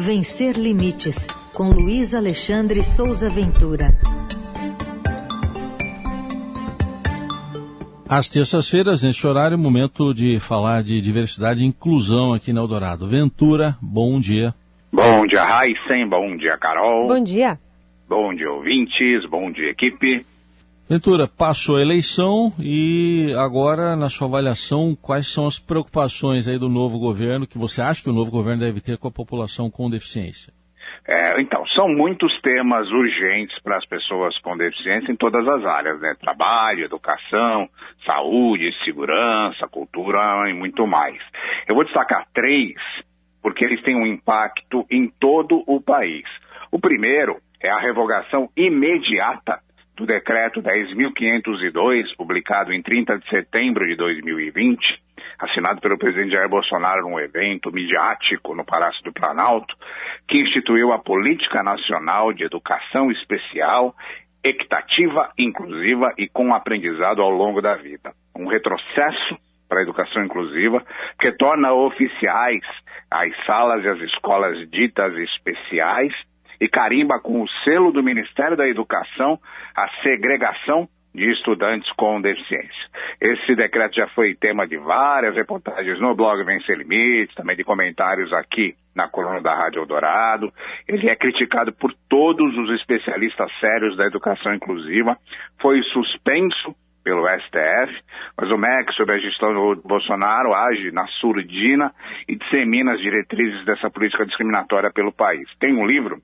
Vencer Limites, com Luiz Alexandre Souza Ventura. Às terças-feiras, neste horário, momento de falar de diversidade e inclusão aqui na Eldorado. Ventura, bom dia. Bom dia, Raíssen. Bom dia, Carol. Bom dia. Bom dia, ouvintes. Bom dia, equipe. Ventura, passou a eleição e agora, na sua avaliação, quais são as preocupações aí do novo governo que você acha que o novo governo deve ter com a população com deficiência? É, então, são muitos temas urgentes para as pessoas com deficiência em todas as áreas, né? Trabalho, educação, saúde, segurança, cultura e muito mais. Eu vou destacar três, porque eles têm um impacto em todo o país. O primeiro é a revogação imediata do decreto 10.502, publicado em 30 de setembro de 2020, assinado pelo presidente Jair Bolsonaro num evento midiático no Palácio do Planalto, que instituiu a Política Nacional de Educação Especial, equitativa, inclusiva e com aprendizado ao longo da vida. Um retrocesso para a educação inclusiva, que torna oficiais as salas e as escolas ditas especiais e carimba com o selo do Ministério da Educação a segregação de estudantes com deficiência. Esse decreto já foi tema de várias reportagens no blog Vencer Limites, também de comentários aqui na coluna da Rádio Eldorado. Ele é criticado por todos os especialistas sérios da educação inclusiva, foi suspenso pelo STF, mas o MEC, sob a gestão do Bolsonaro, age na surdina e dissemina as diretrizes dessa política discriminatória pelo país. Tem um livro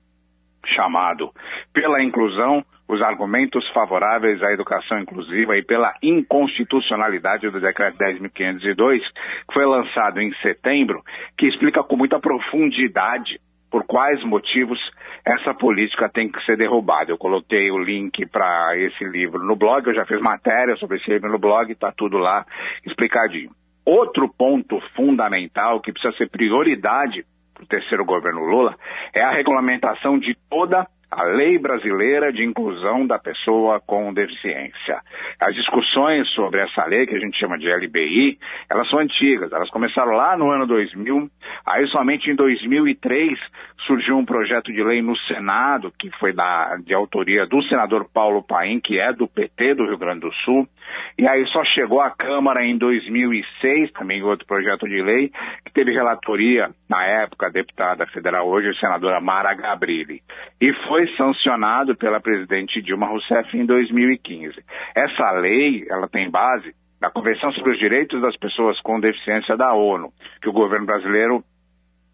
chamado Pela Inclusão, os argumentos favoráveis à educação inclusiva e pela inconstitucionalidade do decreto 10.502, que foi lançado em setembro, que explica com muita profundidade por quais motivos essa política tem que ser derrubada. Eu coloquei o link para esse livro no blog, eu já fiz matéria sobre esse livro no blog, está tudo lá explicadinho. Outro ponto fundamental que precisa ser prioridade para o terceiro governo Lula é a regulamentação de toda a lei brasileira de inclusão da pessoa com deficiência. As discussões sobre essa lei, que a gente chama de LBI, elas são antigas, elas começaram lá no ano 2000, aí somente em 2003 surgiu um projeto de lei no Senado, que foi da, de autoria do senador Paulo Paim, que é do PT do Rio Grande do Sul, e aí só chegou à Câmara em 2006, também outro projeto de lei, teve relatoria, na época, a deputada federal, hoje a senadora Mara Gabrilli. E foi sancionado pela presidente Dilma Rousseff em 2015. Essa lei, ela tem base na Convenção sobre os Direitos das Pessoas com Deficiência da ONU, que o governo brasileiro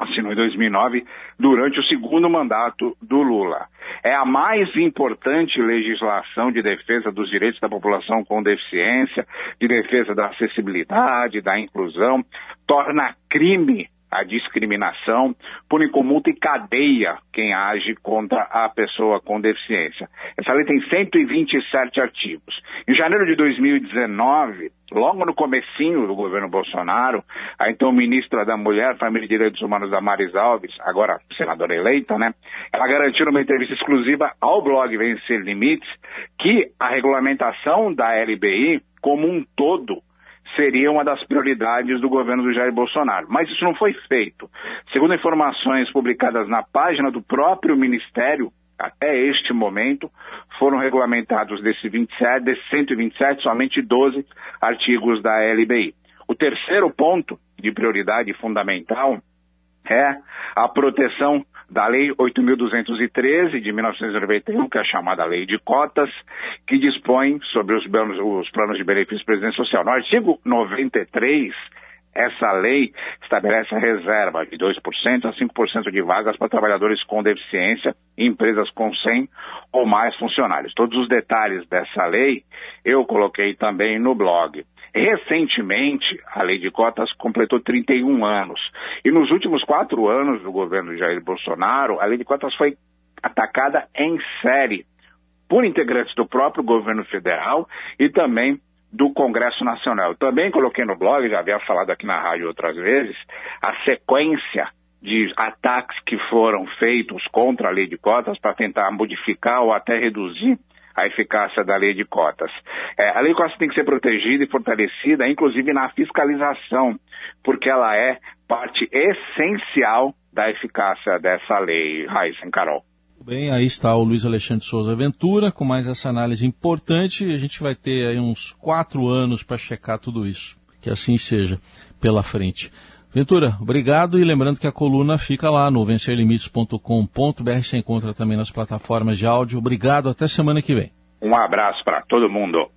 assinou em 2009, durante o segundo mandato do Lula. É a mais importante legislação de defesa dos direitos da população com deficiência, de defesa da acessibilidade, da inclusão, torna crime a discriminação, pune com multa e cadeia quem age contra a pessoa com deficiência. Essa lei tem 127 artigos. Em janeiro de 2019, logo no comecinho do governo Bolsonaro, a então ministra da Mulher, Família e Direitos Humanos, Damares Alves, agora senadora eleita, né? Ela garantiu numa entrevista exclusiva ao blog Vencer Limites que a regulamentação da LBI como um todo seria uma das prioridades do governo do Jair Bolsonaro. Mas isso não foi feito. Segundo informações publicadas na página do próprio Ministério, até este momento, foram regulamentados desses 27, desses 127, somente 12 artigos da LBI. O terceiro ponto de prioridade fundamental é a proteção da Lei 8.213 de 1991, que é a chamada Lei de Cotas, que dispõe sobre os planos, os planos de benefício presidente social. No artigo 93, essa lei estabelece a reserva de 2% a 5% de vagas para trabalhadores com deficiência em empresas com 100 ou mais funcionários. Todos os detalhes dessa lei eu coloquei também no blog. Recentemente, a lei de cotas completou 31 anos. E nos últimos quatro anos do governo Jair Bolsonaro, a lei de cotas foi atacada em série por integrantes do próprio governo federal e também do Congresso Nacional. Também coloquei no blog, já havia falado aqui na rádio outras vezes, a sequência de ataques que foram feitos contra a lei de cotas para tentar modificar ou até reduzir a eficácia da lei de cotas. É, a lei de cotas tem que ser protegida e fortalecida, inclusive na fiscalização, porque ela é parte essencial da eficácia dessa lei, Raíssa Carol. Bem, aí está o Luiz Alexandre Souza Ventura com mais essa análise importante. A gente vai ter aí uns quatro anos para checar tudo isso. Que assim seja pela frente. Ventura, obrigado e lembrando que a coluna fica lá no vencerlimites.com.br. Você encontra também nas plataformas de áudio. Obrigado, até semana que vem. Um abraço para todo mundo.